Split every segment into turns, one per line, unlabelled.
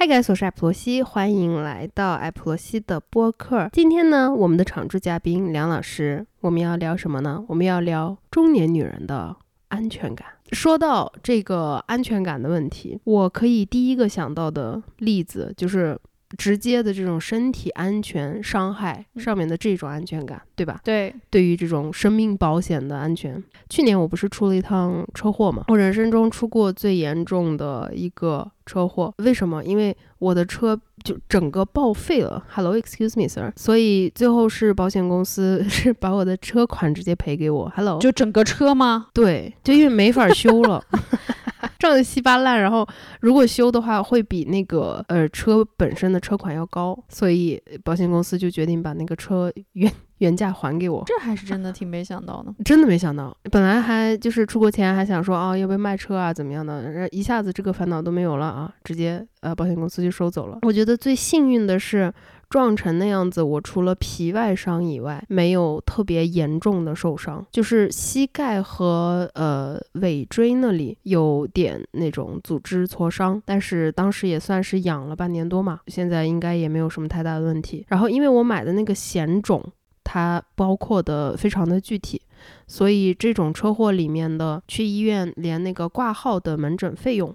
嗨 guys，我是艾普罗西，欢迎来到艾普罗西的播客。今天呢，我们的常驻嘉宾梁老师，我们要聊什么呢？我们要聊中年女人的安全感。说到这个安全感的问题，我可以第一个想到的例子就是直接的这种身体安全伤害上面的这种安全感，对吧？
对，
对于这种生命保险的安全，去年我不是出了一趟车祸嘛？我人生中出过最严重的一个车祸。为什么？因为我的车就整个报废了。Hello，excuse me sir。所以最后是保险公司 是把我的车款直接赔给我。Hello，
就整个车吗？
对，就因为没法修了。撞得稀巴烂，然后如果修的话，会比那个呃车本身的车款要高，所以保险公司就决定把那个车原原价还给我。
这还是真的挺没想到的，
真的没想到。本来还就是出国前还想说啊，要不要卖车啊，怎么样的，一下子这个烦恼都没有了啊，直接呃保险公司就收走了。我觉得最幸运的是。撞成那样子，我除了皮外伤以外，没有特别严重的受伤，就是膝盖和呃尾椎那里有点那种组织挫伤，但是当时也算是养了半年多嘛，现在应该也没有什么太大的问题。然后因为我买的那个险种，它包括的非常的具体，所以这种车祸里面的去医院连那个挂号的门诊费用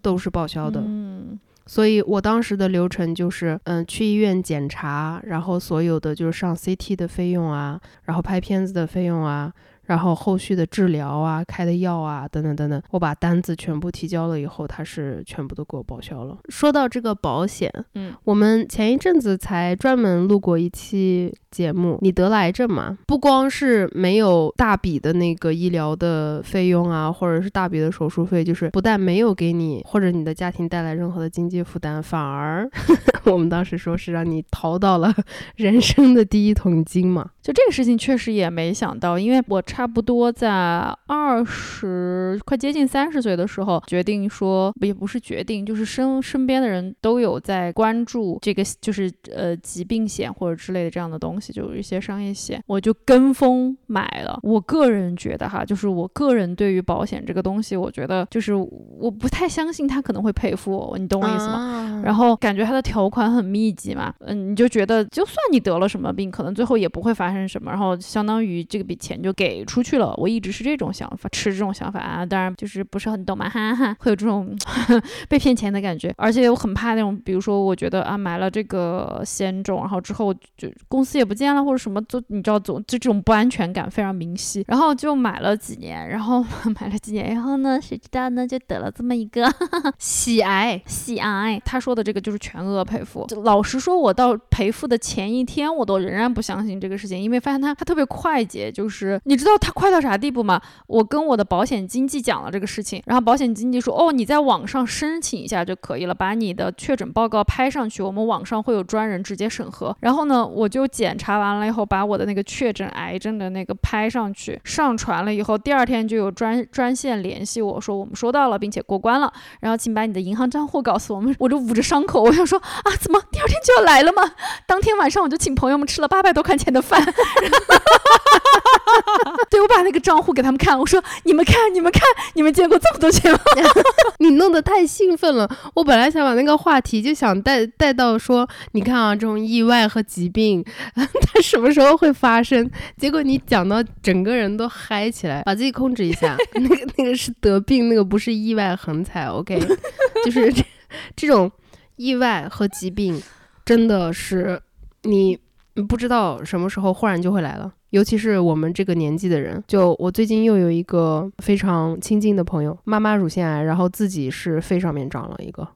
都是报销的。
嗯。
所以我当时的流程就是，嗯，去医院检查，然后所有的就是上 CT 的费用啊，然后拍片子的费用啊。然后后续的治疗啊，开的药啊，等等等等，我把单子全部提交了以后，他是全部都给我报销了。说到这个保险，
嗯，
我们前一阵子才专门录过一期节目，你得了癌症嘛？不光是没有大笔的那个医疗的费用啊，或者是大笔的手术费，就是不但没有给你或者你的家庭带来任何的经济负担，反而 我们当时说是让你淘到了 人生的第一桶金嘛。
就这个事情确实也没想到，因为我差不多在二十快接近三十岁的时候，决定说也不是决定，就是身身边的人都有在关注这个，就是呃疾病险或者之类的这样的东西，就有一些商业险，我就跟风买了。我个人觉得哈，就是我个人对于保险这个东西，我觉得就是我不太相信他可能会赔付我，你懂我意思吗？然后感觉它的条款很密集嘛，嗯，你就觉得就算你得了什么病，可能最后也不会发生。什么？然后相当于这个笔钱就给出去了。我一直是这种想法，持这种想法啊。当然就是不是很懂嘛，哈哈，会有这种 被骗钱的感觉。而且我很怕那种，比如说我觉得啊买了这个险种，然后之后就公司也不见了，或者什么，就你知道，总就这种不安全感非常明晰。然后就买了几年，然后 买了几年，然后呢，谁知道呢，就得了这么一个
喜癌，
喜癌。他说的这个就是全额赔付。老实说，我到赔付的前一天，我都仍然不相信这个事情。因为发现他他特别快捷，就是你知道他快到啥地步吗？我跟我的保险经纪讲了这个事情，然后保险经纪说，哦，你在网上申请一下就可以了，把你的确诊报告拍上去，我们网上会有专人直接审核。然后呢，我就检查完了以后，把我的那个确诊癌症的那个拍上去，上传了以后，第二天就有专专线联系我说，我们收到了，并且过关了，然后请把你的银行账户告诉我们。我就捂着伤口，我想说啊，怎么第二天就要来了吗？当天晚上我就请朋友们吃了八百多块钱的饭。对，我把那个账户给他们看，我说：“你们看，你们看，你们见过这么多钱吗？”
你弄得太兴奋了。我本来想把那个话题就想带带到说，你看啊，这种意外和疾病，它什么时候会发生？结果你讲到整个人都嗨起来，把自己控制一下。那个那个是得病，那个不是意外横财。OK，就是这这种意外和疾病，真的是你。不知道什么时候忽然就会来了，尤其是我们这个年纪的人。就我最近又有一个非常亲近的朋友，妈妈乳腺癌，然后自己是肺上面长了一个，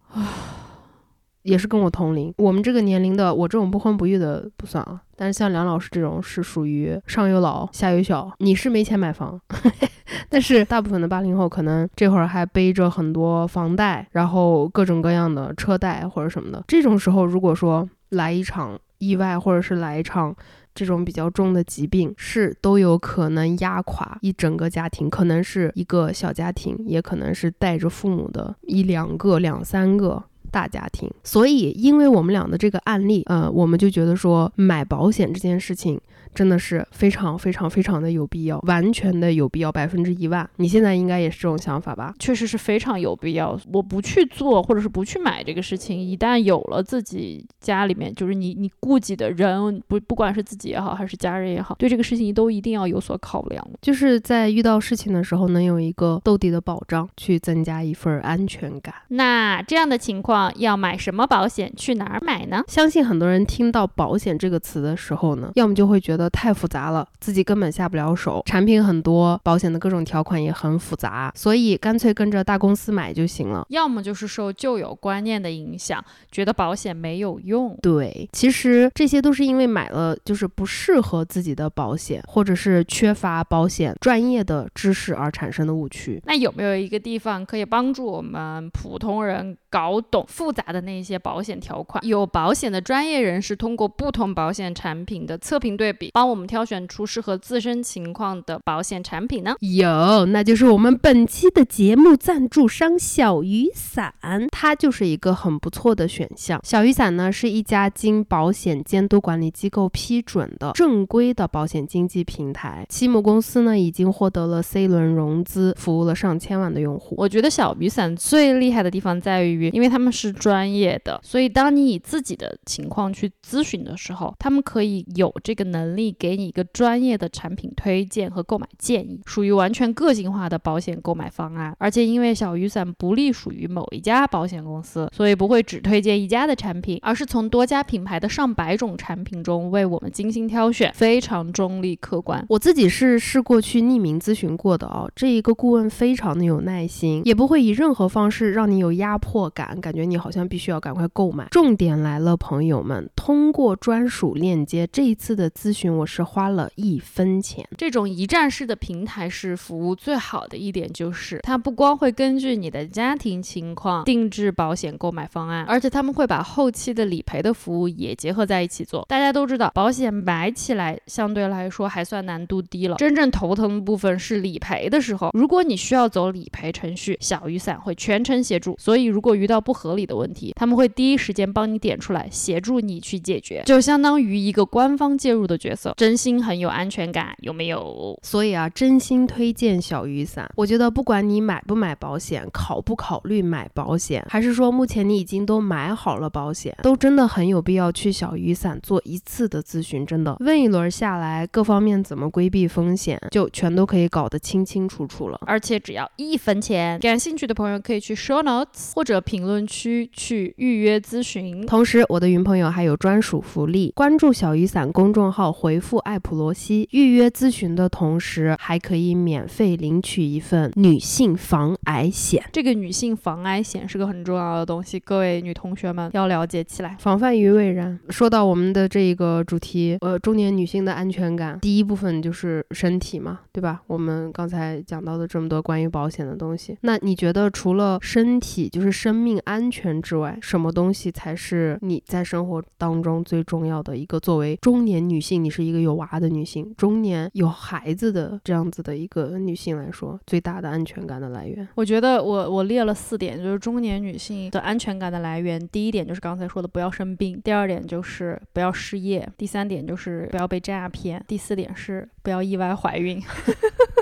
也是跟我同龄。我们这个年龄的，我这种不婚不育的不算啊。但是像梁老师这种是属于上有老下有小，你是没钱买房，但是大部分的八零后可能这会儿还背着很多房贷，然后各种各样的车贷或者什么的。这种时候，如果说来一场。意外或者是来一场这种比较重的疾病，是都有可能压垮一整个家庭，可能是一个小家庭，也可能是带着父母的一两个、两三个大家庭。所以，因为我们俩的这个案例，呃，我们就觉得说买保险这件事情真的是非常非常非常的有必要，完全的有必要，百分之一万。你现在应该也是这种想法吧？
确实是非常有必要。我不去做，或者是不去买这个事情，一旦有了自己家里面，就是你你顾及的人，不不管是自己也好，还是家人也好，对这个事情都一定要有所考量。
就是在遇到事情的时候，能有一个兜底的保障，去增加一份安全感。
那这样的情况，要买什么保险？去哪儿买呢？
相信很多人听到保险这个词的时候呢，要么就会觉得太复杂了，自己根本下不了手，产品很多，保险的各种条款也很复杂，所以干脆跟着大公司买就行了。
要么就是受旧有观念的影响，觉得保险没有用。
对，其实这些都是因为买了就是不适合自己的保险，或者是缺乏保险专业的知识而产生的误区。
那有没有一个地方可以帮助我们普通人搞懂复杂的那些保险条款？有保险的专业人士通过不同保险产品的测评对比，帮我们挑选出适合自身情况的保险产品呢？
有，那就是我们本期的节目赞助商小雨伞，它就是一个很不错的选项。小雨伞呢是一家经保险监督管理机构批准的正规的保险经纪平台，其母公司呢已经获得了 C 轮融资，服务了上千万的用户。
我觉得小雨伞最厉害的地方在于，因为他们是专业的，所以当你以自己的情况去咨询的时候，他们可以有这个能力可以给你一个专业的产品推荐和购买建议，属于完全个性化的保险购买方案。而且因为小雨伞不隶属于某一家保险公司，所以不会只推荐一家的产品，而是从多家品牌的上百种产品中为我们精心挑选，非常中立客观。
我自己是试过去匿名咨询过的哦，这一个顾问非常的有耐心，也不会以任何方式让你有压迫感，感觉你好像必须要赶快购买。重点来了，朋友们，通过专属链接，这一次的咨询我是花了一分钱。
这种一站式的平台式服务最好的一点就是，它不光会根据你的家庭情况定制保险购买方案，而且他们会把后期的理赔的服务也结合在一起做。大家都知道，保险买起来相对来说还算难度低了，真正头疼的部分是理赔的时候。如果你需要走理赔程序，小雨伞会全程协助。所以，如果遇到不合理的问题，他们会第一时间帮你点出来，协助你去解决，就相当于一个官方介入的角色，真心很有安全感，有没有？
所以啊，真心推荐小雨伞。我觉得不管你买不买保险，考不考虑买保险，还是说目前你已经都买好了保险，都真的很有必要去小雨伞做一次的咨询。真的，问一轮下来，各方面怎么规避风险，就全都可以搞得清清楚楚了。
而且只要一分钱，感兴趣的朋友可以去 show notes 或者评论区去预约咨询。
同时，我的云朋友还有专属福利，关注小雨伞公众号，回复艾普罗西预约咨询的同时，还可以免费领取一份女性防癌险。
这个女性防癌险是个很重要的东西，各位女同学们要了解起来，
防范于未然。说到我们的这一个主题，呃，中年女性的安全感，第一部分就是身体嘛，对吧？我们刚才讲到的这么多关于保险的东西，那你觉得除了身体就是生命安全之外，什么东西才是你在生活当中最重要的一个？作为中年女性，你是一个有娃的女性，中年有孩子的这样子的一个女性来说，最大的安全感的来源，
我觉得我我列了四点，就是中年女性的安全感的来源。第一点就是刚才说的不要生病，第二点就是不要失业，第三点就是不要被诈骗，第四点是不要意外怀孕。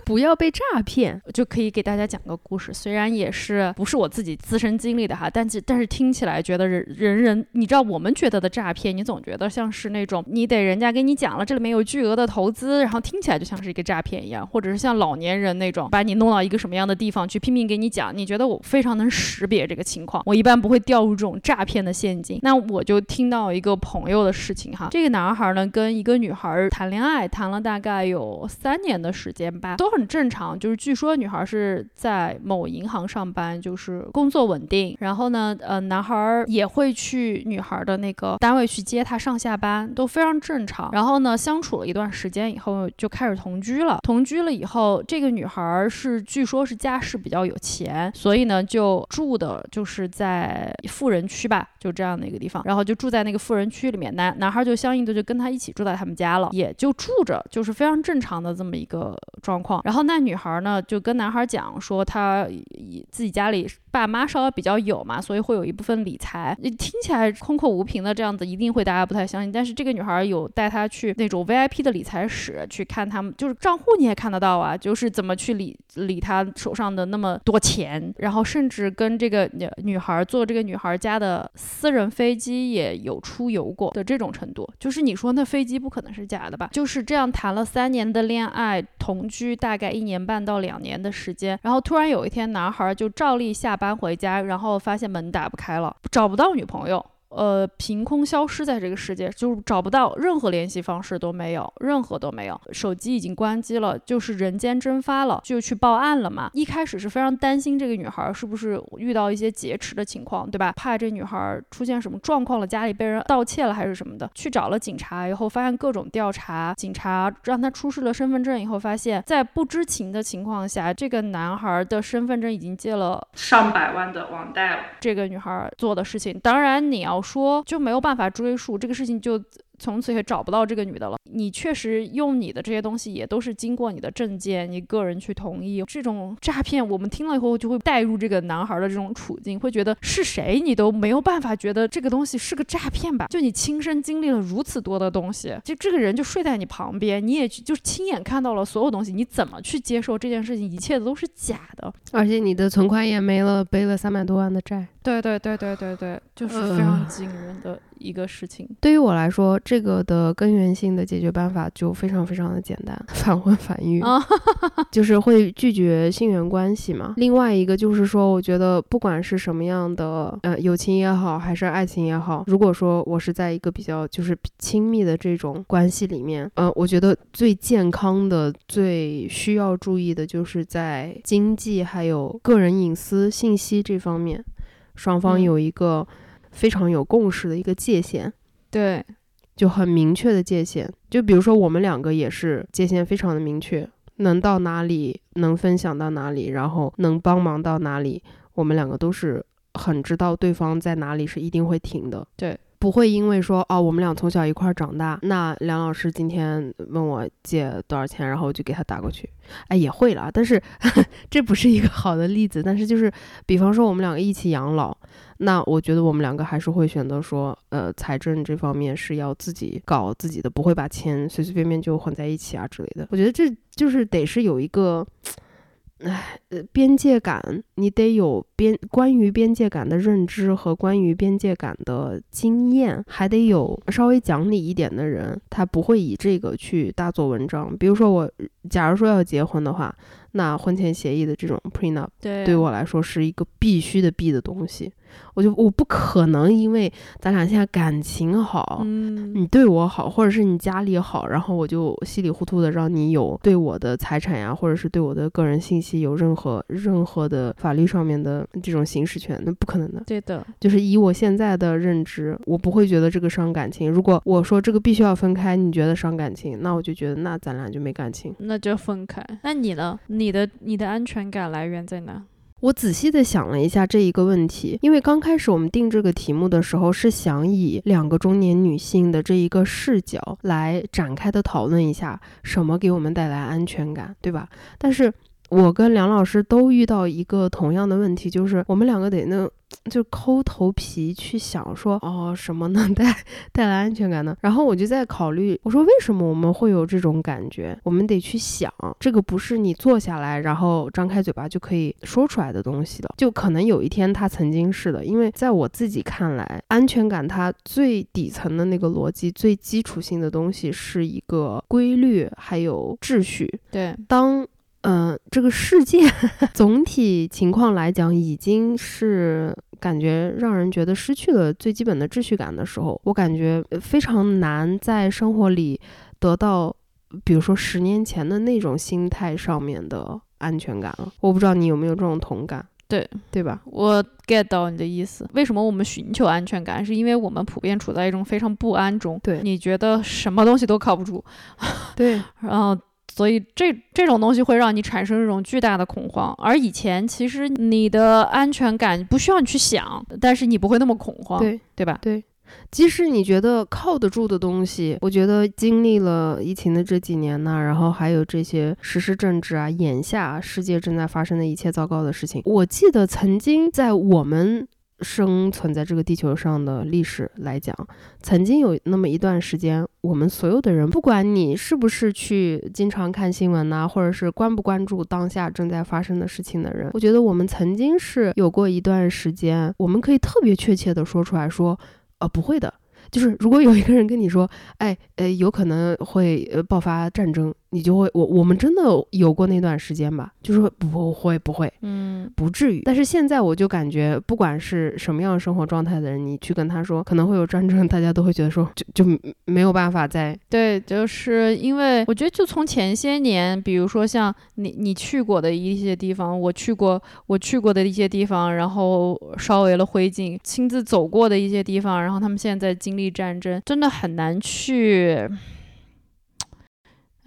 不要被诈骗，
就可以给大家讲个故事。虽然也是不是我自己自身经历的哈，但是但是听起来觉得人人人，你知道我们觉得的诈骗，你总觉得像是那种你得人家给你讲了这里面有巨额的投资，然后听起来就像是一个诈骗一样，或者是像老年人那种把你弄到一个什么样的地方去拼命给你讲，你觉得我非常能识别这个情况，我一般不会掉入这种诈骗的陷阱。那我就听到一个朋友的事情哈，这个男孩呢跟一个女孩谈恋爱，谈了大概有三年的时间吧，都很。正常，就是据说女孩是在某银行上班，就是工作稳定。然后呢，呃，男孩也会去女孩的那个单位去接她上下班，都非常正常。然后呢，相处了一段时间以后，就开始同居了。同居了以后，这个女孩是据说是家世比较有钱，所以呢，就住的就是在富人区吧，就这样的一个地方。然后就住在那个富人区里面，男男孩就相应的就跟他一起住在他们家了，也就住着，就是非常正常的这么一个状况。然后那女孩呢，就跟男孩讲说，她自己家里爸妈稍微比较有嘛，所以会有一部分理财。你听起来空口无凭的这样子，一定会大家不太相信。但是这个女孩有带她去那种 VIP 的理财室去看他们，就是账户你也看得到啊，就是怎么去理理她手上的那么多钱，然后甚至跟这个女女孩坐这个女孩家的私人飞机也有出游过的这种程度。就是你说那飞机不可能是假的吧？就是这样谈了三年的恋爱，同居大概一年半到两年的时间，然后突然有一天男孩就照例下搬回家，然后发现门打不开了，找不到女朋友。呃，凭空消失在这个世界，就是找不到任何联系方式都没有，任何都没有，手机已经关机了，就是人间蒸发了，就去报案了嘛。一开始是非常担心这个女孩是不是遇到一些劫持的情况，对吧？怕这女孩出现什么状况了，家里被人盗窃了还是什么的，去找了警察以后，发现各种调查，警察让她出示了身份证以后，发现，在不知情的情况下，这个男孩的身份证已经借了上百万的网贷了。这个女孩做的事情，当然你要。说就没有办法追溯这个事情就。从此也找不到这个女的了。你确实用你的这些东西，也都是经过你的证件、你个人去同意。这种诈骗，我们听了以后就会带入这个男孩的这种处境，会觉得是谁你都没有办法觉得这个东西是个诈骗吧？就你亲身经历了如此多的东西，就这个人就睡在你旁边，你也就亲眼看到了所有东西，你怎么去接受这件事情？一切都是假的，
而且你的存款也没了，背了三百多万的债。
对对对对对对，就是非常惊人的一个事情。
对于我来说。这个的根源性的解决办法就非常非常的简单，反婚反 育，就是会拒绝性缘关系嘛。另外一个就是说，我觉得不管是什么样的，呃，友情也好，还是爱情也好，如果说我是在一个比较就是亲密的这种关系里面，呃，我觉得最健康的、最需要注意的就是在经济还有个人隐私信息这方面，双方有一个非常有共识的一个界限。
对。
就很明确的界限，就比如说我们两个也是界限非常的明确，能到哪里能分享到哪里，然后能帮忙到哪里，我们两个都是很知道对方在哪里是一定会停的，
对，
不会因为说哦我们俩从小一块长大，那梁老师今天问我借多少钱，然后我就给他打过去，哎也会了，但是 这不是一个好的例子，但是就是比方说我们两个一起养老。那我觉得我们两个还是会选择说，呃，财政这方面是要自己搞自己的，不会把钱随随便便就混在一起啊之类的。我觉得这就是得是有一个，哎，呃，边界感，你得有边关于边界感的认知和关于边界感的经验，还得有稍微讲理一点的人，他不会以这个去大做文章。比如说我，假如说要结婚的话。那婚前协议的这种 prenup，
对，
对我来说是一个必须的必的东西。我就我不可能因为咱俩现在感情好，嗯，你对我好，或者是你家里好，然后我就稀里糊涂的让你有对我的财产呀，或者是对我的个人信息有任何任何的法律上面的这种行使权，那不可能的。
对的，
就是以我现在的认知，我不会觉得这个伤感情。如果我说这个必须要分开，你觉得伤感情，那我就觉得那咱俩就没感情，
那就分开。那你呢？你的你的安全感来源在哪？
我仔细的想了一下这一个问题，因为刚开始我们定这个题目的时候，是想以两个中年女性的这一个视角来展开的讨论一下什么给我们带来安全感，对吧？但是我跟梁老师都遇到一个同样的问题，就是我们两个得那。就抠头皮去想说，哦，什么能 带带来安全感呢？然后我就在考虑，我说为什么我们会有这种感觉？我们得去想，这个不是你坐下来然后张开嘴巴就可以说出来的东西的。就可能有一天它曾经是的，因为在我自己看来，安全感它最底层的那个逻辑、最基础性的东西是一个规律，还有秩序。
对，
当。嗯，这个世界 总体情况来讲，已经是感觉让人觉得失去了最基本的秩序感的时候，我感觉非常难在生活里得到，比如说十年前的那种心态上面的安全感了。我不知道你有没有这种同感？
对
对吧？
我 get 到你的意思。为什么我们寻求安全感？是因为我们普遍处在一种非常不安中。
对，
你觉得什么东西都靠不住。
对，
然后。所以这这种东西会让你产生一种巨大的恐慌，而以前其实你的安全感不需要你去想，但是你不会那么恐慌，
对
对吧？
对，即使你觉得靠得住的东西，我觉得经历了疫情的这几年呢，然后还有这些时事政治啊，眼下世界正在发生的一切糟糕的事情，我记得曾经在我们。生存在这个地球上的历史来讲，曾经有那么一段时间，我们所有的人，不管你是不是去经常看新闻呐，或者是关不关注当下正在发生的事情的人，我觉得我们曾经是有过一段时间，我们可以特别确切的说出来说，呃，不会的，就是如果有一个人跟你说，哎，呃，有可能会呃爆发战争。你就会我我们真的有过那段时间吧，就是不会不会，
嗯，
不至于。但是现在我就感觉，不管是什么样的生活状态的人，你去跟他说可能会有战争，大家都会觉得说就就没有办法再
对，就是因为我觉得就从前些年，比如说像你你去过的一些地方，我去过我去过的一些地方，然后烧为了灰烬，亲自走过的一些地方，然后他们现在经历战争，真的很难去。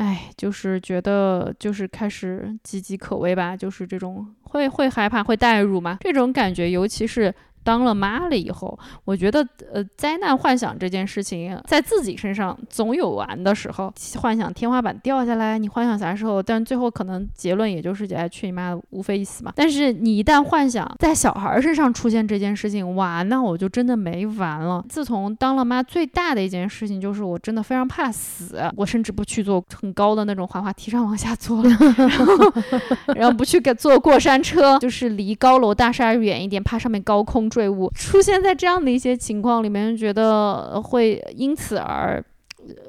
哎，就是觉得就是开始岌岌可危吧，就是这种会会害怕会代入嘛，这种感觉，尤其是。当了妈了以后，我觉得，呃，灾难幻想这件事情在自己身上总有完的时候，幻想天花板掉下来，你幻想啥时候？但最后可能结论也就是，哎，去你妈的，无非一死嘛。但是你一旦幻想在小孩身上出现这件事情，哇，那我就真的没完了。自从当了妈，最大的一件事情就是我真的非常怕死，我甚至不去坐很高的那种滑滑梯上往下坐了，然后，然后不去给坐过山车，就是离高楼大厦远一点，怕上面高空。坠物出现在这样的一些情况里面，觉得会因此而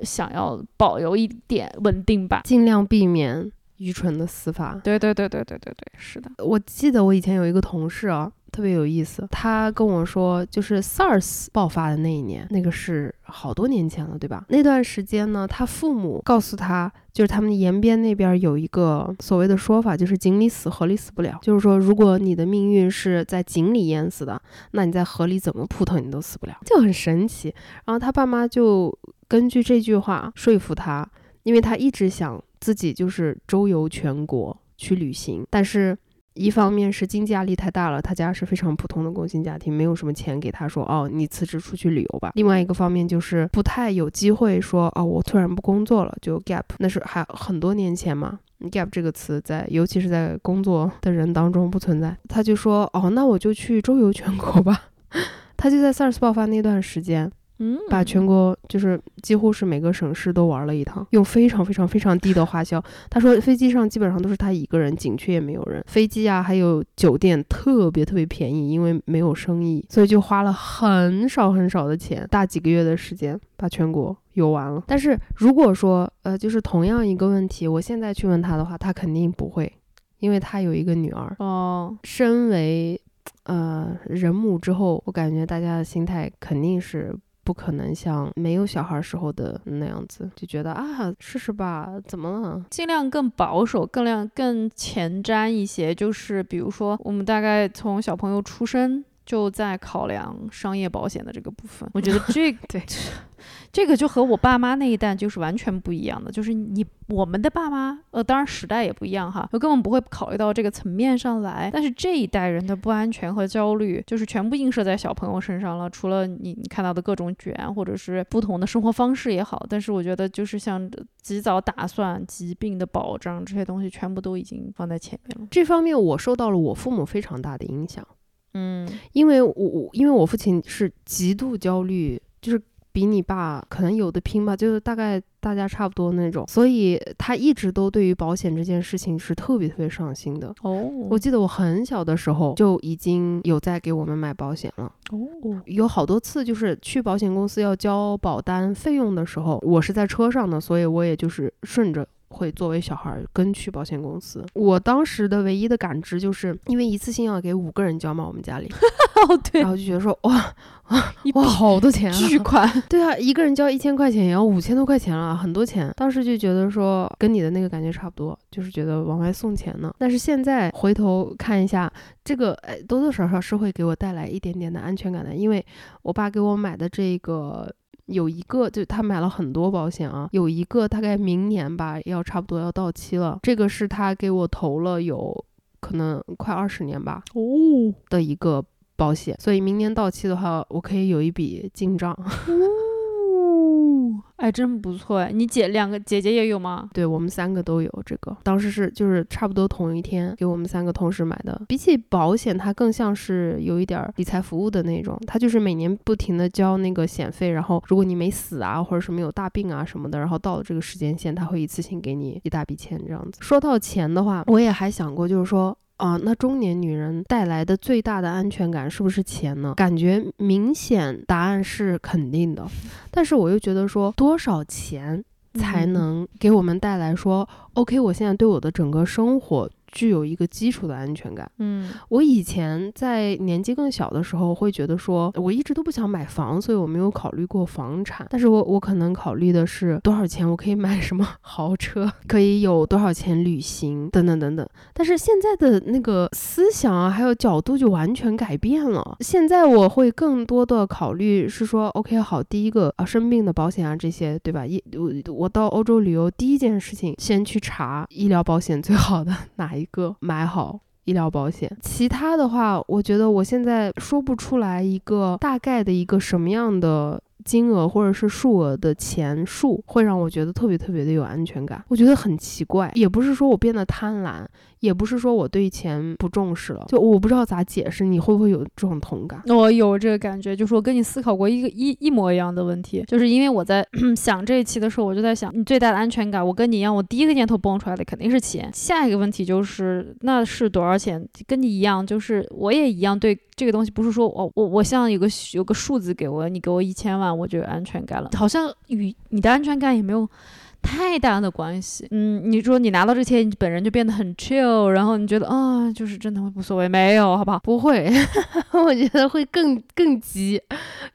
想要保留一点稳定吧，
尽量避免愚蠢的死法。
对对对对对对对，是的。
我记得我以前有一个同事啊。特别有意思，他跟我说，就是 SARS 爆发的那一年，那个是好多年前了，对吧？那段时间呢，他父母告诉他，就是他们延边那边有一个所谓的说法，就是井里死，河里死不了。就是说，如果你的命运是在井里淹死的，那你在河里怎么扑腾你都死不了，就很神奇。然后他爸妈就根据这句话说服他，因为他一直想自己就是周游全国去旅行，但是。一方面是经济压力太大了，他家是非常普通的工薪家庭，没有什么钱给他说哦，你辞职出去旅游吧。另外一个方面就是不太有机会说哦，我突然不工作了就 gap，那是还很多年前嘛，gap 这个词在尤其是在工作的人当中不存在。他就说哦，那我就去周游全国吧。他就在 SARS 爆发那段时间。把全国就是几乎是每个省市都玩了一趟，用非常非常非常低的花销。他说飞机上基本上都是他一个人，景区也没有人，飞机啊还有酒店特别特别便宜，因为没有生意，所以就花了很少很少的钱，大几个月的时间把全国游完了。但是如果说呃就是同样一个问题，我现在去问他的话，他肯定不会，因为他有一个女儿
哦。
身为呃人母之后，我感觉大家的心态肯定是。不可能像没有小孩时候的那样子，就觉得啊，试试吧，怎么了？
尽量更保守，更量更前瞻一些。就是比如说，我们大概从小朋友出生就在考量商业保险的这个部分。我觉得 这
对。
这个就和我爸妈那一代就是完全不一样的，就是你我们的爸妈，呃，当然时代也不一样哈，我根本不会考虑到这个层面上来。但是这一代人的不安全和焦虑，就是全部映射在小朋友身上了。除了你你看到的各种卷，或者是不同的生活方式也好，但是我觉得就是像及早打算、疾病的保障这些东西，全部都已经放在前面了。
这方面我受到了我父母非常大的影响，
嗯，
因为我我因为我父亲是极度焦虑，就是。比你爸可能有的拼吧，就是大概大家差不多那种，所以他一直都对于保险这件事情是特别特别上心的。
哦，
我记得我很小的时候就已经有在给我们买保险了。
哦，
有好多次就是去保险公司要交保单费用的时候，我是在车上的，所以我也就是顺着。会作为小孩跟去保险公司。我当时的唯一的感知就是，因为一次性要给五个人交嘛，我们家里。
哦，对。
然后就觉得说，哇哇，好多钱啊！
巨款。
对啊，一个人交一千块钱也要五千多块钱了，很多钱。当时就觉得说，跟你的那个感觉差不多，就是觉得往外送钱呢。但是现在回头看一下，这个哎，多多少少是会给我带来一点点的安全感的，因为我爸给我买的这个。有一个，就他买了很多保险啊，有一个大概明年吧，要差不多要到期了。这个是他给我投了有可能快二十年吧，
哦
的一个。保险，所以明年到期的话，我可以有一笔进账。
哦，哎，真不错哎！你姐两个姐姐也有吗？
对我们三个都有这个，当时是就是差不多同一天给我们三个同时买的。比起保险，它更像是有一点理财服务的那种，它就是每年不停的交那个险费，然后如果你没死啊，或者什么有大病啊什么的，然后到了这个时间线，它会一次性给你一大笔钱这样子。说到钱的话，我也还想过，就是说。啊，那中年女人带来的最大的安全感是不是钱呢？感觉明显答案是肯定的，但是我又觉得说多少钱才能给我们带来说，OK，我现在对我的整个生活。具有一个基础的安全感。
嗯，
我以前在年纪更小的时候，会觉得说，我一直都不想买房，所以我没有考虑过房产。但是我我可能考虑的是多少钱我可以买什么豪车，可以有多少钱旅行等等等等。但是现在的那个思想啊，还有角度就完全改变了。现在我会更多的考虑是说，OK，好，第一个啊，生病的保险啊这些，对吧？一我我到欧洲旅游，第一件事情先去查医疗保险最好的哪一。一个买好医疗保险，其他的话，我觉得我现在说不出来一个大概的一个什么样的金额或者是数额的钱数，会让我觉得特别特别的有安全感。我觉得很奇怪，也不是说我变得贪婪。也不是说我对钱不重视了，就我不知道咋解释，你会不会有这种同感？
我有这个感觉，就是我跟你思考过一个一一模一样的问题，就是因为我在 想这一期的时候，我就在想，你最大的安全感，我跟你一样，我第一个念头蹦出来的肯定是钱。下一个问题就是，那是多少钱？跟你一样，就是我也一样，对这个东西不是说我我我像有个有个数字给我，你给我一千万，我就有安全感了，好像与你的安全感也没有。太大的关系，嗯，你说你拿到这钱，你本人就变得很 chill，然后你觉得啊，就是真的会无所谓，没有，好不好？
不会 我觉得会更更急，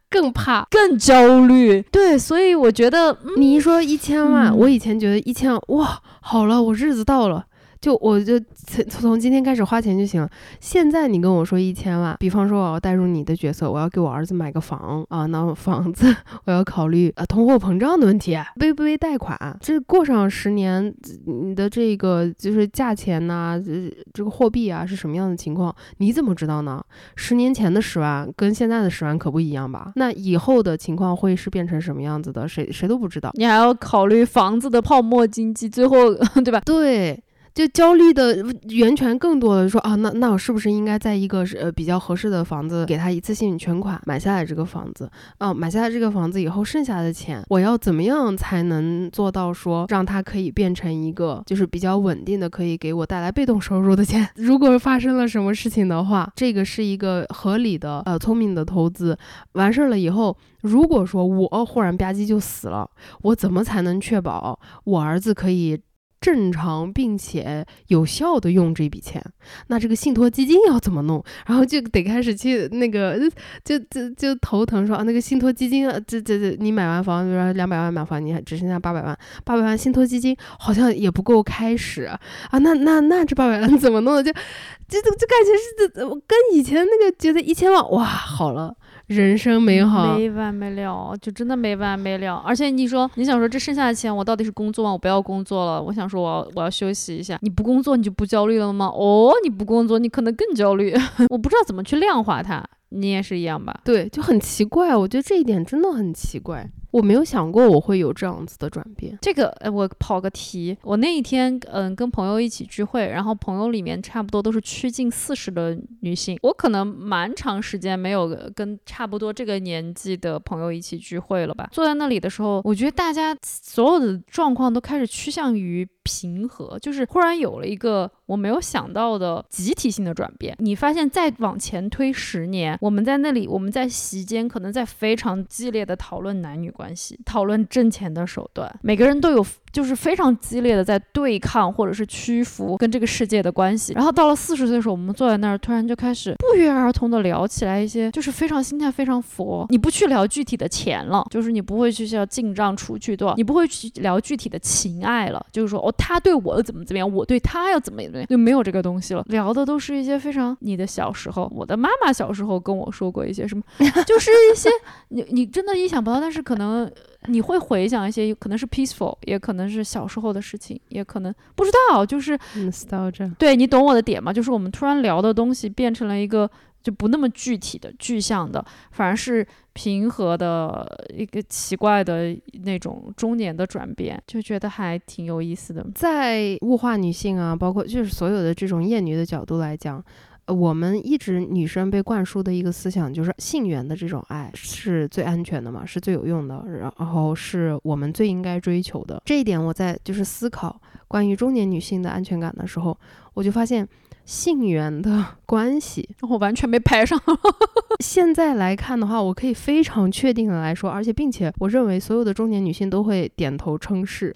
更怕，
更焦虑。对，所以我觉得
你一说一千万，我以前觉得一千万，哇，好了，我日子到了。就我就从从今天开始花钱就行了。现在你跟我说一千万，比方说我要带入你的角色，我要给我儿子买个房啊，那房子 我要考虑啊通货膨胀的问题，背不背贷款？这过上十年，你的这个就是价钱呐，这这个货币啊是什么样的情况？你怎么知道呢？十年前的十万跟现在的十万可不一样吧？那以后的情况会是变成什么样子的？谁谁都不知道。
你还要考虑房子的泡沫经济，最后 对吧？
对。就焦虑的源泉更多的说啊，那那我是不是应该在一个呃比较合适的房子给他一次性全款买下来这个房子？啊，买下来这个房子以后剩下的钱，我要怎么样才能做到说让它可以变成一个就是比较稳定的，可以给我带来被动收入的钱？如果发生了什么事情的话，这个是一个合理的呃聪明的投资。完事儿了以后，如果说我忽然吧唧就死了，我怎么才能确保我儿子可以？正常并且有效的用这笔钱，那这个信托基金要怎么弄？然后就得开始去那个，就就就头疼说啊，那个信托基金，这这这，你买完房，比如说两百万买房，你还只剩下八百万，八百万信托基金好像也不够开始啊，那那那这八百万怎么弄的？就就就感觉是这跟以前那个觉得一千万哇好了。人生美好，
没完没了，就真的没完没了。而且你说，你想说这剩下的钱，我到底是工作吗？我不要工作了，我想说，我要我要休息一下。你不工作，你就不焦虑了吗？哦，你不工作，你可能更焦虑。我不知道怎么去量化它，你也是一样吧？
对，就很奇怪。我觉得这一点真的很奇怪。我没有想过我会有这样子的转变。
这个，哎，我跑个题。我那一天，嗯，跟朋友一起聚会，然后朋友里面差不多都是趋近四十的女性。我可能蛮长时间没有跟差不多这个年纪的朋友一起聚会了吧。坐在那里的时候，我觉得大家所有的状况都开始趋向于平和，就是忽然有了一个我没有想到的集体性的转变。你发现再往前推十年，我们在那里，我们在席间可能在非常激烈的讨论男女关。系讨论挣钱的手段，每个人都有。就是非常激烈的在对抗或者是屈服跟这个世界的关系，然后到了四十岁的时候，我们坐在那儿，突然就开始不约而同的聊起来一些，就是非常心态非常佛。你不去聊具体的钱了，就是你不会去要进账出去多少，你不会去聊具体的情爱了，就是说哦，他对我怎么怎么样，我对他要怎么怎么样，就没有这个东西了。聊的都是一些非常你的小时候，我的妈妈小时候跟我说过一些什么，就是一些你你真的意想不到，但是可能。你会回想一些可能是 peaceful，也可能是小时候的事情，也可能不知道，就是
nostalgia。
对你懂我的点吗？就是我们突然聊的东西变成了一个就不那么具体的、具象的，反而是平和的一个奇怪的那种中年的转变，就觉得还挺有意思的。
在物化女性啊，包括就是所有的这种厌女的角度来讲。呃，我们一直女生被灌输的一个思想就是性缘的这种爱是最安全的嘛，是最有用的，然后是我们最应该追求的。这一点我在就是思考关于中年女性的安全感的时候，我就发现性缘的 关系
我完全没排上。
现在来看的话，我可以非常确定的来说，而且并且我认为所有的中年女性都会点头称是。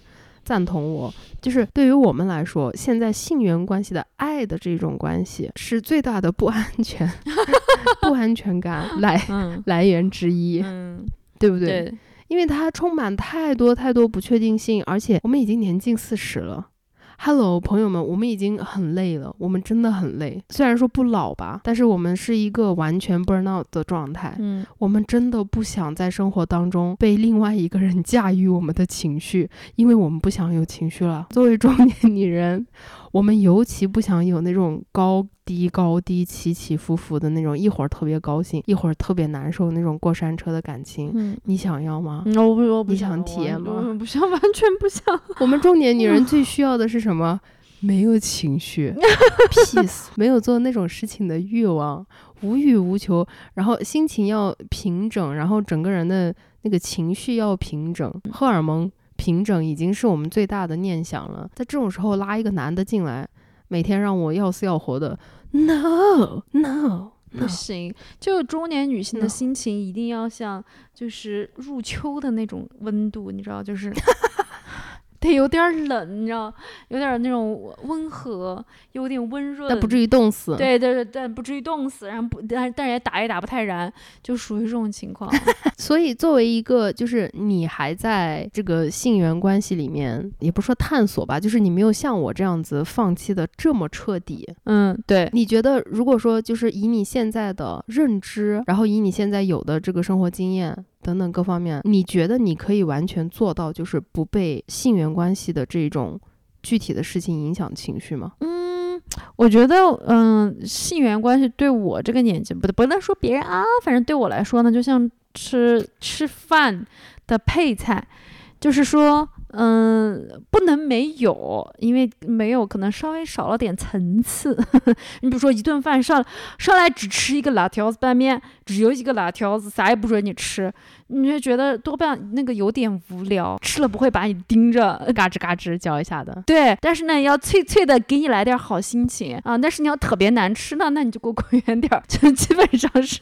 赞同我，就是对于我们来说，现在性缘关系的爱的这种关系是最大的不安全、不安全感来来源之一，对不对？因为它充满太多太多不确定性，而且我们已经年近四十了。Hello，朋友们，我们已经很累了，我们真的很累。虽然说不老吧，但是我们是一个完全 burn out 的状态。
嗯，
我们真的不想在生活当中被另外一个人驾驭我们的情绪，因为我们不想有情绪了。作为中年女人。我们尤其不想有那种高低高低起起伏伏的那种，一会儿特别高兴，一会儿特别难受那种过山车的感情。
嗯，
你想要吗？
我不，我不
想体验吗？
不想，完全不想。
我们中年女人最需要的是什么？没有情绪，peace，没有做那种事情的欲望，无欲无求，然后心情要平整，然后整个人的那个情绪要平整，荷尔蒙。平整已经是我们最大的念想了，在这种时候拉一个男的进来，每天让我要死要活的，no no
不行，就中年女性的心情一定要像就是入秋的那种温度，你知道，就是。得有点冷，你知道，有点那种温和，有点温润，
但不至于冻死。
对对对，但不至于冻死，然后不，但但也打也打不太燃，就属于这种情况。
所以，作为一个就是你还在这个性缘关系里面，也不说探索吧，就是你没有像我这样子放弃的这么彻底。
嗯，对。
你觉得，如果说就是以你现在的认知，然后以你现在有的这个生活经验。等等各方面，你觉得你可以完全做到，就是不被性缘关系的这种具体的事情影响情绪吗？
嗯，我觉得，嗯，性缘关系对我这个年纪，不不能说别人啊，反正对我来说呢，就像吃吃饭的配菜，就是说。嗯，不能没有，因为没有可能稍微少了点层次。你比如说一顿饭上上来只吃一个辣条子拌面，只有一个辣条子，啥也不准你吃，你就觉得多半那个有点无聊，吃了不会把你盯着
嘎吱嘎吱嚼一下的。
对，但是呢要脆脆的，给你来点好心情啊。但是你要特别难吃呢，那你就给我滚远点儿，就 基本上是。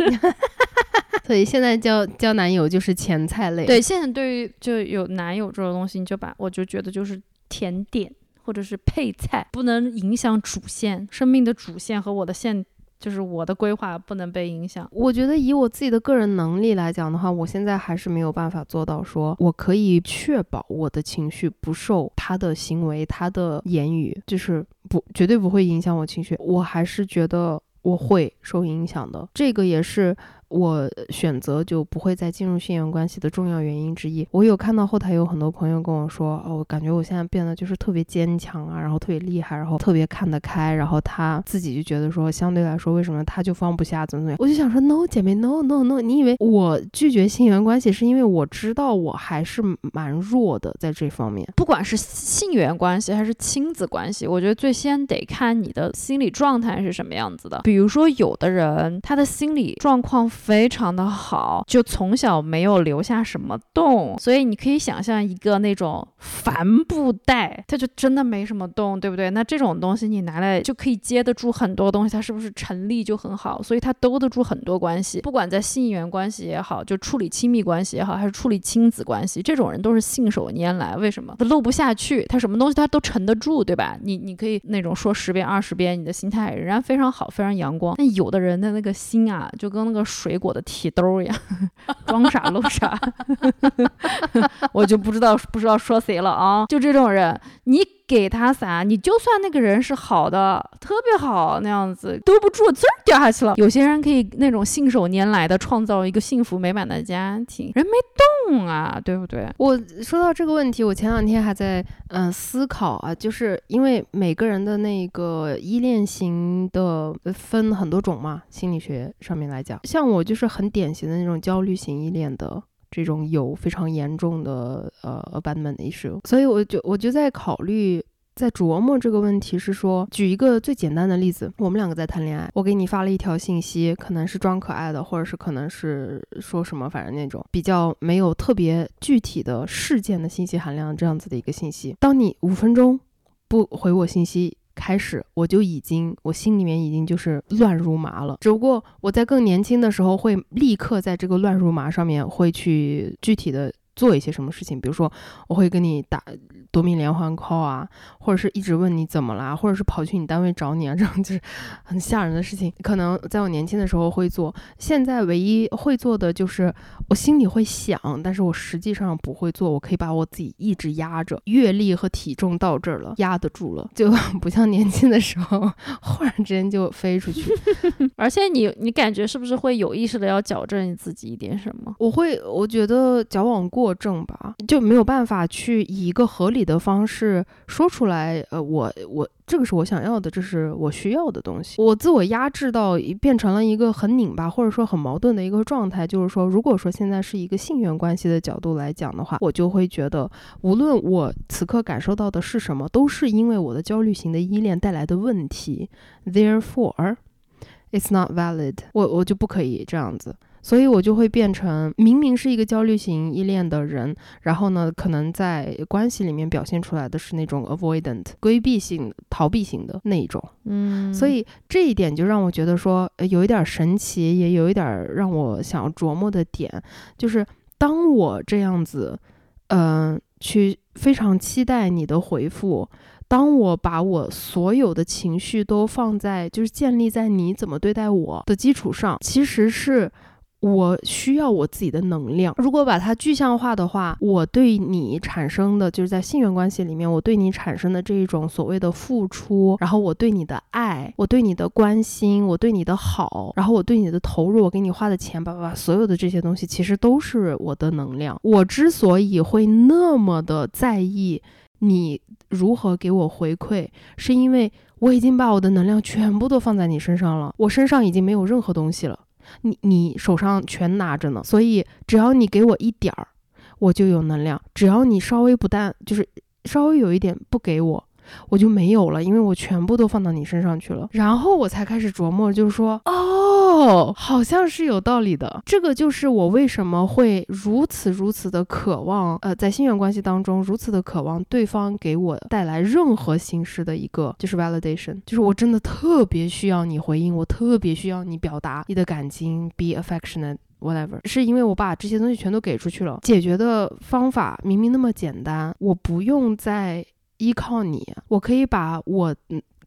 所以现在交交男友就是前菜类。
对，现在对于就有男友这种东西，你就把我就觉得就是甜点或者是配菜，不能影响主线，生命的主线和我的线，就是我的规划不能被影响。
我觉得以我自己的个人能力来讲的话，我现在还是没有办法做到说我可以确保我的情绪不受他的行为、他的言语，就是不绝对不会影响我情绪。我还是觉得我会受影响的，这个也是。我选择就不会再进入性缘关系的重要原因之一。我有看到后台有很多朋友跟我说，哦，我感觉我现在变得就是特别坚强啊，然后特别厉害，然后特别看得开，然后他自己就觉得说，相对来说，为什么他就放不下，怎么怎么样？我就想说，no，姐妹，no no no，你以为我拒绝性缘关系是因为我知道我还是蛮弱的在这方面？
不管是性缘关系还是亲子关系，我觉得最先得看你的心理状态是什么样子的。比如说，有的人他的心理状况。非常的好，就从小没有留下什么洞，所以你可以想象一个那种帆布袋，它就真的没什么洞，对不对？那这种东西你拿来就可以接得住很多东西，它是不是成立就很好？所以它兜得住很多关系，不管在性缘关系也好，就处理亲密关系也好，还是处理亲子关系，这种人都是信手拈来。为什么？他漏不下去，他什么东西他都沉得住，对吧？你你可以那种说十遍二十遍，你的心态仍然非常好，非常阳光。那有的人的那个心啊，就跟那个水。水果的提兜呀，装傻露傻，我就不知道不知道说谁了啊！就这种人，你给他撒，你就算那个人是好的，特别好那样子，兜不住，滋儿掉下去了。有些人可以那种信手拈来的创造一个幸福美满的家庭，人没动啊，对不对？
我说到这个问题，我前两天还在嗯思考啊，就是因为每个人的那个依恋型的分很多种嘛，心理学上面来讲，像我就是很典型的那种焦虑型依恋的。这种有非常严重的呃 abandonment issue，所以我就我就在考虑，在琢磨这个问题是说，举一个最简单的例子，我们两个在谈恋爱，我给你发了一条信息，可能是装可爱的，或者是可能是说什么，反正那种比较没有特别具体的事件的信息含量这样子的一个信息，当你五分钟不回我信息。开始我就已经，我心里面已经就是乱如麻了。只不过我在更年轻的时候，会立刻在这个乱如麻上面会去具体的。做一些什么事情，比如说我会跟你打夺命连环 call 啊，或者是一直问你怎么啦，或者是跑去你单位找你啊，这种就是很吓人的事情。可能在我年轻的时候会做，现在唯一会做的就是我心里会想，但是我实际上不会做。我可以把我自己一直压着，阅历和体重到这儿了，压得住了，就 不像年轻的时候，忽然之间就飞出去。
而且你你感觉是不是会有意识的要矫正你自己一点什么？
我会，我觉得矫枉过。作证吧，就没有办法去以一个合理的方式说出来。呃，我我这个是我想要的，这是我需要的东西。我自我压制到变成了一个很拧巴或者说很矛盾的一个状态。就是说，如果说现在是一个性缘关系的角度来讲的话，我就会觉得，无论我此刻感受到的是什么，都是因为我的焦虑型的依恋带来的问题。Therefore, it's not valid。我我就不可以这样子。所以我就会变成明明是一个焦虑型依恋的人，然后呢，可能在关系里面表现出来的是那种 avoidant 规避性、逃避型的那一种。
嗯，
所以这一点就让我觉得说，有一点神奇，也有一点让我想要琢磨的点，就是当我这样子，嗯，去非常期待你的回复，当我把我所有的情绪都放在就是建立在你怎么对待我的基础上，其实是。我需要我自己的能量。如果把它具象化的话，我对你产生的就是在性缘关系里面，我对你产生的这一种所谓的付出，然后我对你的爱，我对你的关心，我对你的好，然后我对你的投入，我给你花的钱，叭叭叭，所有的这些东西其实都是我的能量。我之所以会那么的在意你如何给我回馈，是因为我已经把我的能量全部都放在你身上了，我身上已经没有任何东西了。你你手上全拿着呢，所以只要你给我一点儿，我就有能量；只要你稍微不但就是稍微有一点不给我。我就没有了，因为我全部都放到你身上去了。然后我才开始琢磨，就是说，哦，好像是有道理的。这个就是我为什么会如此如此的渴望，呃，在心缘关系当中如此的渴望对方给我带来任何形式的一个就是 validation，就是我真的特别需要你回应，我特别需要你表达你的感情，be affectionate whatever，是因为我把这些东西全都给出去了。解决的方法明明那么简单，我不用再。依靠你，我可以把我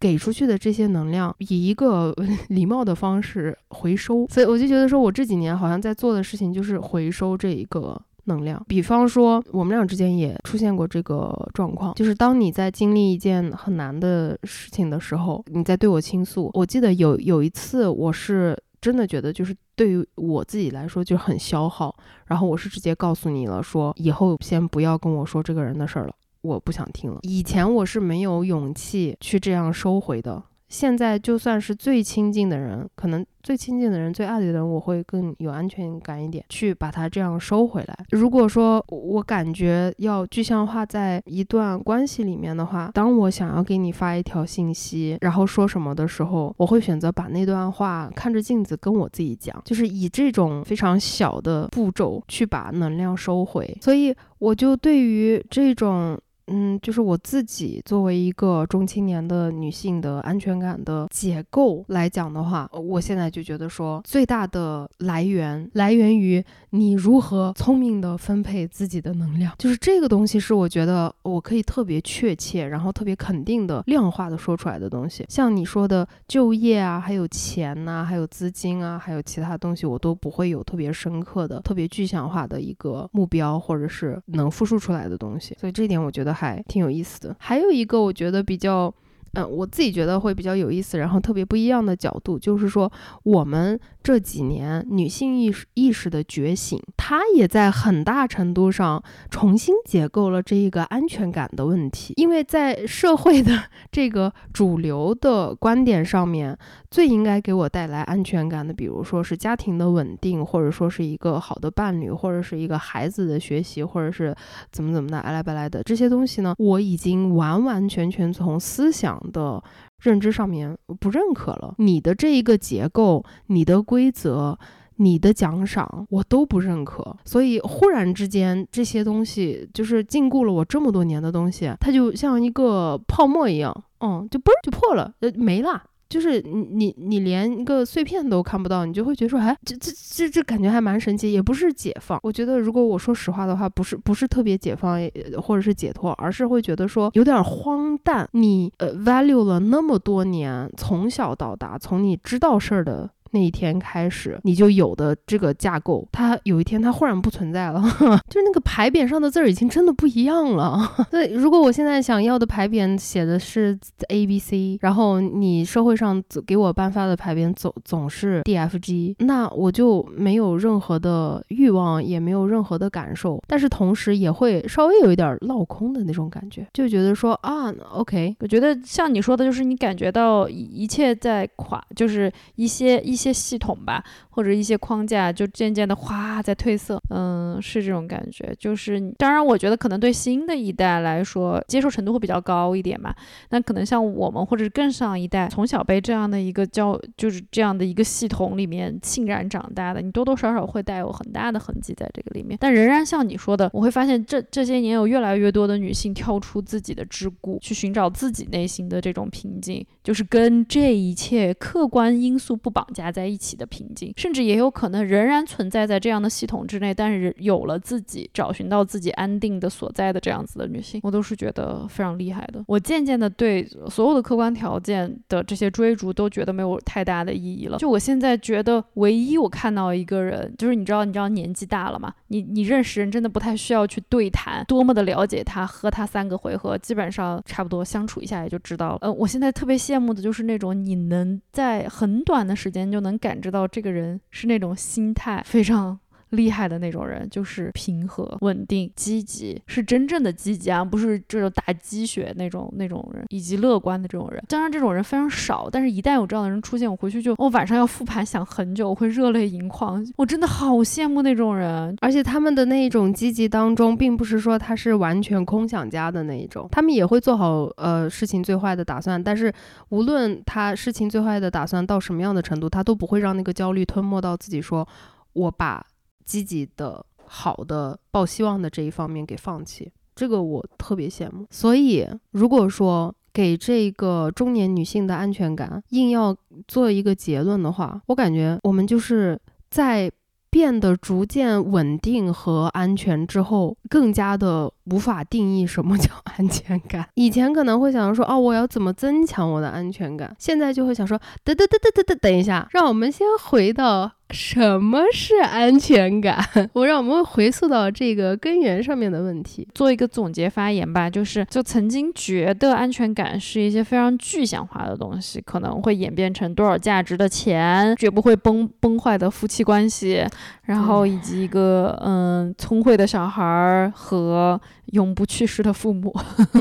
给出去的这些能量以一个 礼貌的方式回收，所以我就觉得说，我这几年好像在做的事情就是回收这一个能量。比方说，我们俩之间也出现过这个状况，就是当你在经历一件很难的事情的时候，你在对我倾诉。我记得有有一次，我是真的觉得就是对于我自己来说就很消耗，然后我是直接告诉你了，说以后先不要跟我说这个人的事儿了。我不想听了。以前我是没有勇气去这样收回的。现在就算是最亲近的人，可能最亲近的人、最爱的人，我会更有安全感一点，去把它这样收回来。如果说我感觉要具象化在一段关系里面的话，当我想要给你发一条信息，然后说什么的时候，我会选择把那段话看着镜子跟我自己讲，就是以这种非常小的步骤去把能量收回。所以我就对于这种。嗯，就是我自己作为一个中青年的女性的安全感的结构来讲的话，我现在就觉得说，最大的来源来源于你如何聪明的分配自己的能量，就是这个东西是我觉得我可以特别确切，然后特别肯定的量化的说出来的东西。像你说的就业啊，还有钱呐，还有资金啊，还有其他东西，我都不会有特别深刻的、特别具象化的一个目标，或者是能复述出来的东西。所以这点我觉得。还挺有意思的。还有一个我觉得比较。嗯，我自己觉得会比较有意思，然后特别不一样的角度，就是说我们这几年女性意识意识的觉醒，它也在很大程度上重新解构了这一个安全感的问题。因为在社会的 这个主流的观点上面，最应该给我带来安全感的，比如说是家庭的稳定，或者说是一个好的伴侣，或者是一个孩子的学习，或者是怎么怎么的，来来来的这些东西呢，我已经完完全全从思想。的认知上面不认可了，你的这一个结构、你的规则、你的奖赏，我都不认可。所以忽然之间，这些东西就是禁锢了我这么多年的东西，它就像一个泡沫一样，嗯，就嘣就破了，呃，没了。就是你你你连一个碎片都看不到，你就会觉得说，哎，这这这这感觉还蛮神奇，也不是解放。我觉得如果我说实话的话，不是不是特别解放，或者是解脱，而是会觉得说有点荒诞。你呃 value 了那么多年，从小到大，从你知道事儿的。那一天开始，你就有的这个架构，它有一天它忽然不存在了，就是那个牌匾上的字儿已经真的不一样了。对，如果我现在想要的牌匾写的是 A B C，然后你社会上给我颁发的牌匾总总是 D F G，那我就没有任何的欲望，也没有任何的感受，但是同时也会稍微有一点落空的那种感觉，就觉得说啊，OK，
我觉得像你说的，就是你感觉到一切在垮，就是一些一。些系统吧，或者一些框架，就渐渐的哗在褪色，嗯，是这种感觉。就是当然，我觉得可能对新的一代来说，接受程度会比较高一点嘛。那可能像我们或者更上一代，从小被这样的一个教，就是这样的一个系统里面浸染长大的，你多多少少会带有很大的痕迹在这个里面。但仍然像你说的，我会发现这这些年有越来越多的女性跳出自己的桎梏，去寻找自己内心的这种平静，就是跟这一切客观因素不绑架。在一起的平静，甚至也有可能仍然存在在这样的系统之内，但是有了自己找寻到自己安定的所在的这样子的女性，我都是觉得非常厉害的。我渐渐的对所有的客观条件的这些追逐都觉得没有太大的意义了。就我现在觉得，唯一我看到一个人，就是你知道，你知道年纪大了嘛，你你认识人真的不太需要去对谈，多么的了解他，喝他三个回合，基本上差不多相处一下也就知道了。呃，我现在特别羡慕的就是那种你能在很短的时间就能感知到这个人是那种心态非常。厉害的那种人就是平和、稳定、积极，是真正的积极啊，不是这种打鸡血那种那种人，以及乐观的这种人。当然，这种人非常少，但是一旦有这样的人出现，我回去就我晚上要复盘想很久，我会热泪盈眶。我真的好羡慕那种人，
而且他们的那一种积极当中，并不是说他是完全空想家的那一种，他们也会做好呃事情最坏的打算。但是无论他事情最坏的打算到什么样的程度，他都不会让那个焦虑吞没到自己，说我把。积极的、好的、抱希望的这一方面给放弃，这个我特别羡慕。所以，如果说给这个中年女性的安全感硬要做一个结论的话，我感觉我们就是在变得逐渐稳定和安全之后，更加的无法定义什么 叫安全感。以前可能会想说，哦，我要怎么增强我的安全感？现在就会想说，等等等等等等等一下，让我们先回到。什么是安全感？我让我们回溯到这个根源上面的问题，
做一个总结发言吧。就是就曾经觉得安全感是一些非常具象化的东西，可能会演变成多少价值的钱，绝不会崩崩坏的夫妻关系，然后以及一个嗯聪慧的小孩儿和永不去世的父母。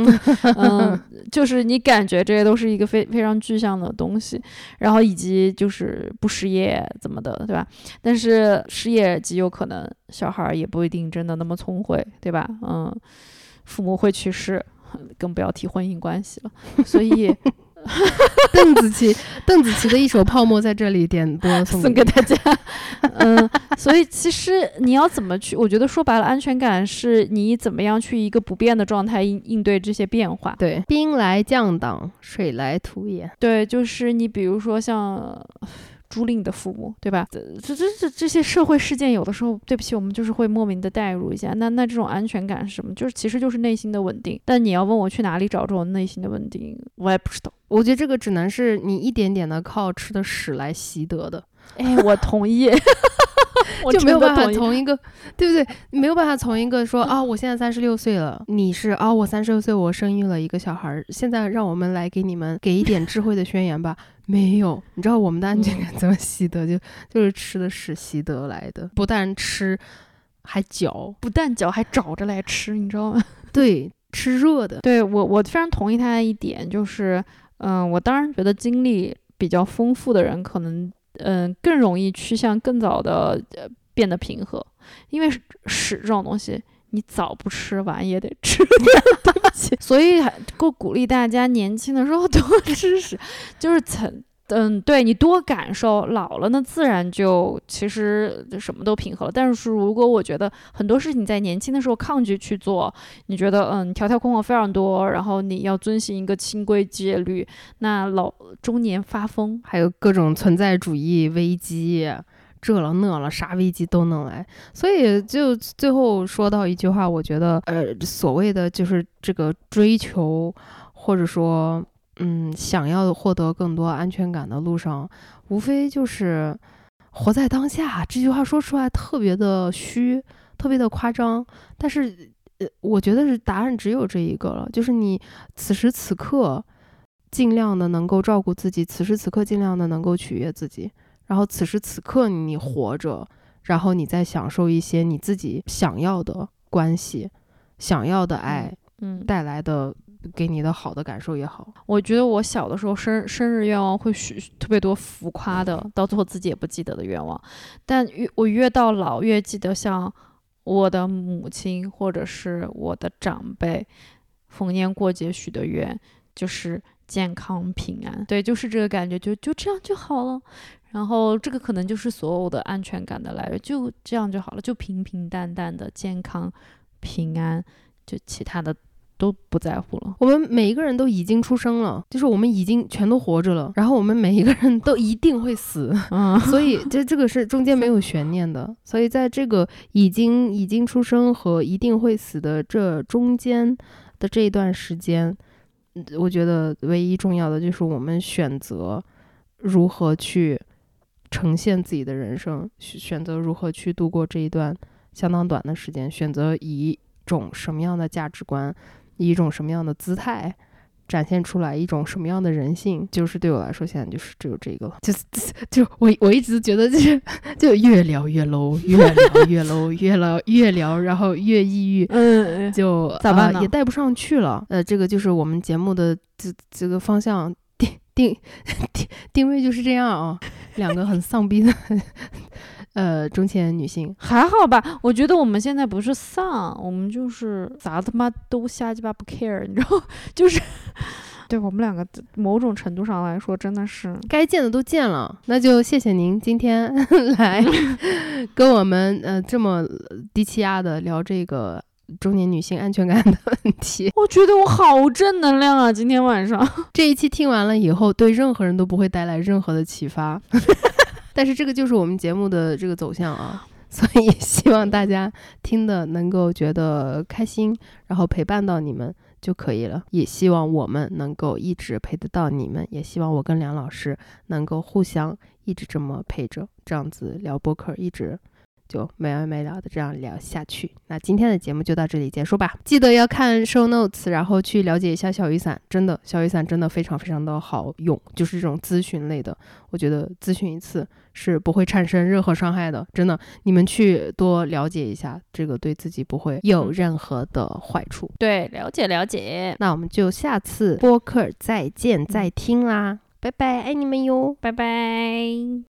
嗯，就是你感觉这些都是一个非非常具象的东西，然后以及就是不失业怎么的，对吧？但是失业极有可能，小孩也不一定真的那么聪慧，对吧？嗯，父母会去世，更不要提婚姻关系了。所以，
邓紫棋，邓紫棋的一首《泡沫》在这里点播
送给大家。嗯，所以其实你要怎么去？我觉得说白了，安全感是你怎么样去一个不变的状态应应对这些变化。
对，兵来将挡，水来土掩。
对，就是你比如说像。朱令的父母，对吧？这这这这些社会事件，有的时候，对不起，我们就是会莫名的代入一下。那那这种安全感是什么？就是其实就是内心的稳定。但你要问我去哪里找这种内心的稳定，我也不知道。
我觉得这个只能是你一点点的靠吃的屎来习得的。
哎，我同意。我
就没有办法从一个，对不对？没有办法从一个说啊，我现在三十六岁了，你是啊，我三十六岁，我生育了一个小孩儿，现在让我们来给你们给一点智慧的宣言吧。没有，你知道我们的安全感 怎么习得？就就是吃的屎习得来的，不但吃，还嚼，
不但嚼还找着来吃，你知道吗？
对，吃热的，
对我，我非常同意他的一点，就是，嗯、我当然觉得经历比较丰富的人，可能，嗯、更容易趋向更早的呃变得平和，因为屎这种东西，你早不吃晚也得吃，所以还够鼓励大家年轻的时候多吃屎，就是曾。嗯，对你多感受，老了呢，自然就其实什么都平和了。但是如果我觉得很多事情在年轻的时候抗拒去做，你觉得嗯条条框框非常多，然后你要遵循一个清规戒律，那老中年发疯，
还有各种存在主义危机。这了那了，啥危机都能来，所以就最后说到一句话，我觉得，呃，所谓的就是这个追求，或者说，嗯，想要获得更多安全感的路上，无非就是活在当下。这句话说出来特别的虚，特别的夸张，但是，呃，我觉得是答案只有这一个了，就是你此时此刻尽量的能够照顾自己，此时此刻尽量的能够取悦自己，然后此时此刻你活着，然后你再享受一些你自己想要的关系、想要的爱
嗯，
带来的给你的好的感受也好。
我觉得我小的时候生生日愿望会许特别多浮夸的，到最后自己也不记得的愿望，但越我越到老越记得像我的母亲或者是我的长辈逢年过节许的愿，就是健康平安，对，就是这个感觉，就就这样就好了。然后这个可能就是所有的安全感的来源，就这样就好了，就平平淡淡的健康平安，就其他的都不在乎了。
我们每一个人都已经出生了，就是我们已经全都活着了，然后我们每一个人都一定会死，
嗯，
所以这这个是中间没有悬念的。所以在这个已经已经出生和一定会死的这中间的这一段时间，嗯我觉得唯一重要的就是我们选择如何去呈现自己的人生，选选择如何去度过这一段相当短的时间，选择以一种什么样的价值观，以一种什么样的姿态。展现出来一种什么样的人性，就是对我来说，现在就是只有这个了。就是 就我我一直觉得就是 就越聊越 low，越聊越 low，越聊 越聊，然后越抑郁，
嗯，
就
咋办呢
呃也带不上去了。呃，这个就是我们节目的这这个方向定定定定位就是这样啊，两个很丧逼的呃中年女性。
还好吧？我觉得我们现在不是丧，我们就是啥他妈都瞎鸡巴不 care，你知道，就是 对我们两个某种程度上来说，真的是
该见的都见了，那就谢谢您今天 来 跟我们呃这么低气压的聊这个中年女性安全感的问题。
我觉得我好正能量啊！今天晚上，
这一期听完了以后，对任何人都不会带来任何的启发，但是这个就是我们节目的这个走向啊。所以希望大家听的能够觉得开心，然后陪伴到你们就可以了。也希望我们能够一直陪得到你们，也希望我跟梁老师能够互相一直这么陪着，这样子聊播客，一直就没完没了的这样聊下去。那今天的节目就到这里结束吧。记得要看 show notes，然后去了解一下小雨伞。真的，小雨伞真的非常非常的好用，就是这种咨询类的，我觉得咨询一次是不会产生任何伤害的。真的，你们去多了解一下，这个对自己不会有任何的坏处。
对，了解了解，
那我们就下次播客再见再听啦，拜拜，爱你们哟。
拜拜。